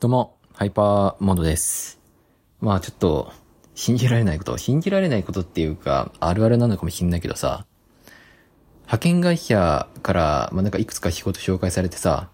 どうも、ハイパーモードです。まあちょっと、信じられないこと、信じられないことっていうか、あるあるなのかもしんないけどさ、派遣会社から、まあなんかいくつか仕事紹介されてさ、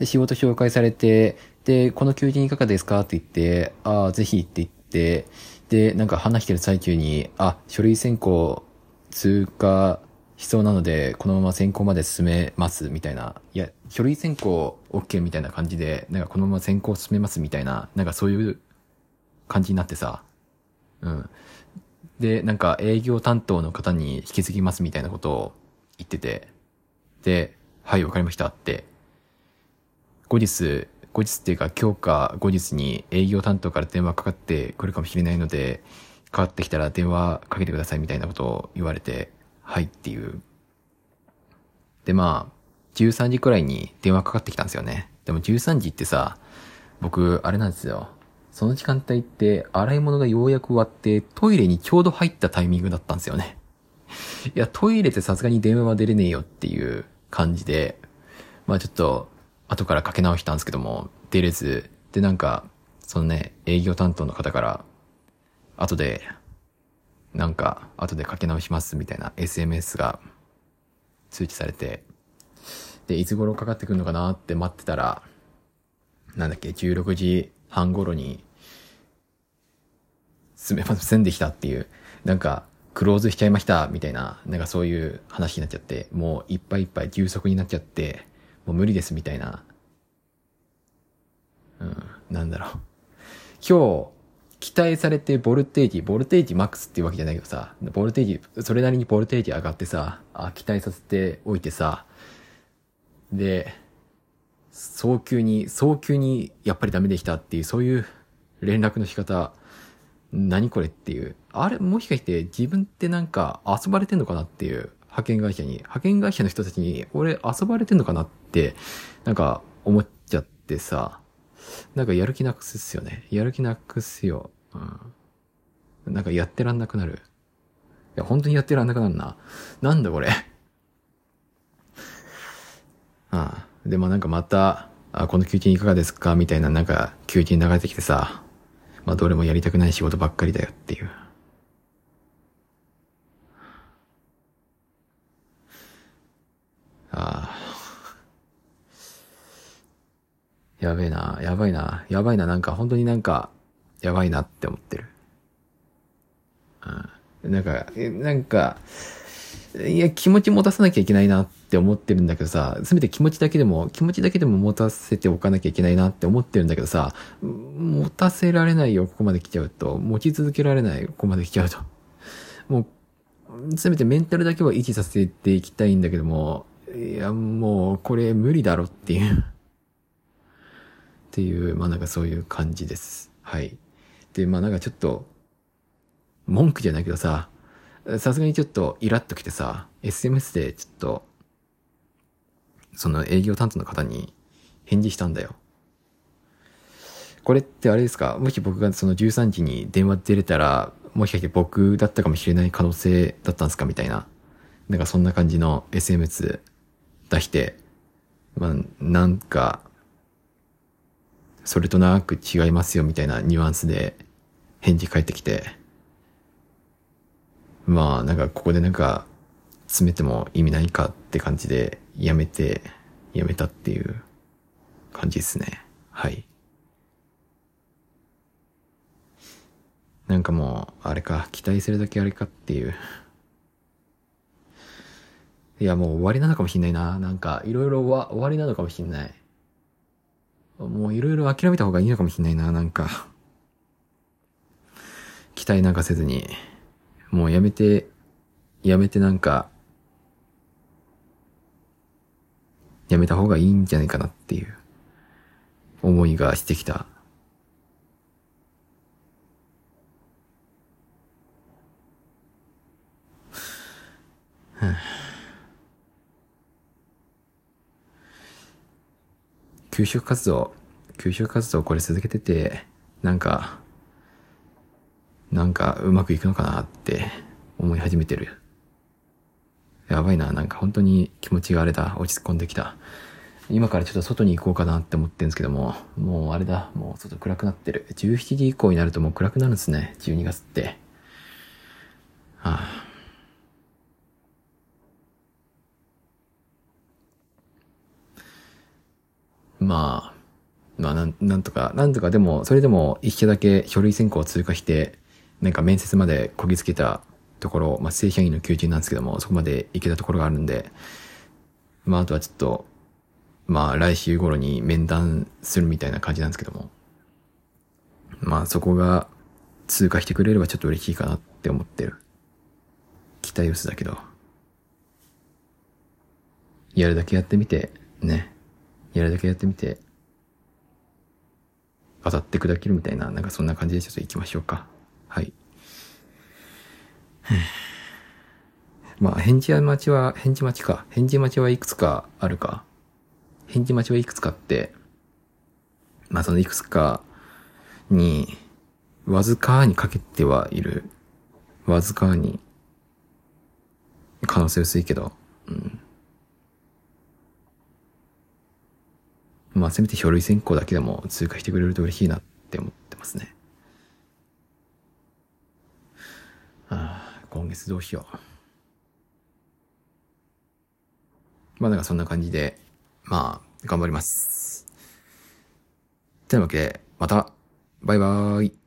で、仕事紹介されて、で、この求人いかがですかって言って、ああ、ぜひって言って、で、なんか話してる最中に、あ、書類選考通過しそうなので、このまま選考まで進めます、みたいな。いや、書類選考 OK みたいな感じで、なんかこのまま選考進めます、みたいな、なんかそういう感じになってさ。うん。で、なんか営業担当の方に引き継ぎますみたいなことを言ってて、で、はい、わかりましたって。後日、後日っていうか今日か後日に営業担当から電話かかってくるかもしれないので、かかってきたら電話かけてくださいみたいなことを言われて、はいっていう。で、まあ、13時くらいに電話かかってきたんですよね。でも13時ってさ、僕、あれなんですよ。その時間帯って、洗い物がようやく終わって、トイレにちょうど入ったタイミングだったんですよね。いや、トイレってさすがに電話は出れねえよっていう感じで、まあちょっと、後からかけ直したんですけども、出れず、でなんか、そのね、営業担当の方から、後で、なんか、後でかけ直しますみたいな SMS が通知されて、で、いつ頃かかってくるのかなって待ってたら、なんだっけ、16時半頃に、進めませんでしたっていう、なんか、クローズしちゃいました、みたいな、なんかそういう話になっちゃって、もういっぱいいっぱい充足になっちゃって、もう無理です、みたいな。うん、なんだろう。今日、期待されてボルテージ、ボルテージマックスっていうわけじゃないけどさ、ボルテージ、それなりにボルテージ上がってさ、あ、期待させておいてさ、で、早急に、早急にやっぱりダメでしたっていう、そういう連絡の仕方、何これっていう。あれ、もしかして自分ってなんか遊ばれてんのかなっていう、派遣会社に。派遣会社の人たちに、俺遊ばれてんのかなって、なんか思っちゃってさ、なんかやる気なくすっすよね。やる気なくすよ。うん。なんかやってらんなくなる。いや、本当にやってらんなくなるな。なんだこれ。あ あ。でもなんかまた、あ、この休憩いかがですか？みたいななんか休憩流れてきてさ、まあどれもやりたくない仕事ばっかりだよっていう。やべえな、やばいな、やばいな、なんか本当になんか、やばいなって思ってる。うん。なんか、えなんか、いや、気持ち持たさなきゃいけないなって思ってるんだけどさ、せめて気持ちだけでも、気持ちだけでも持たせておかなきゃいけないなって思ってるんだけどさ、持たせられないよ、ここまで来ちゃうと。持ち続けられない、ここまで来ちゃうと。もう、せめてメンタルだけは維持させていきたいんだけども、いや、もう、これ無理だろっていう。っていう、まあなんかそういう感じです。はい。で、まあなんかちょっと、文句じゃないけどさ、さすがにちょっとイラッときてさ、SMS でちょっと、その営業担当の方に返事したんだよ。これってあれですか？もし僕がその13時に電話出れたら、もしかして僕だったかもしれない可能性だったんですか？みたいな。なんかそんな感じの SMS 出して、まあ、なんか、それとなく違いますよみたいなニュアンスで返事返ってきて、まあなんかここでなんか詰めても意味ないかって感じでやめて、やめたっていう感じですね。はい。なんかもう、あれか、期待するだけあれかっていう。いやもう終わりなのかもしんないな。なんかいろいろ終わりなのかもしんない。もういろいろ諦めた方がいいのかもしれないな、なんか。期待なんかせずに。もうやめて、やめてなんか、やめた方がいいんじゃないかなっていう思いがしてきた。給食活動、給食活動これ続けてて、なんか、なんかうまくいくのかなって思い始めてる。やばいな、なんか本当に気持ちがあれだ、落ち込んできた。今からちょっと外に行こうかなって思ってるんですけども、もうあれだ、もう外暗くなってる。17時以降になるともう暗くなるんですね、12月って。はあ、まあ、まあなん、なんとか、なんとかでも、それでも一社だけ書類選考を通過して、なんか面接までこぎつけたところ、まあ正社員の求人なんですけども、そこまで行けたところがあるんで、まああとはちょっと、まあ来週頃に面談するみたいな感じなんですけども。まあそこが通過してくれればちょっと嬉しいかなって思ってる。期待薄だけど。やるだけやってみて、ね。やるだけやってみて、当たって砕けるみたいな、なんかそんな感じでちょっと行きましょうか。はい。まあ、返事待ちは、返事待ちか。返事待ちはいくつかあるか。返事待ちはいくつかって、まあそのいくつかに、わずかにかけてはいる。わずかに。可能性薄いけど、うん。まあせめて書類選考だけでも通過してくれると嬉しいなって思ってますね。ああ、今月どうしよう。まあなんかそんな感じで、まあ、頑張ります。というわけで、また、バイバーイ。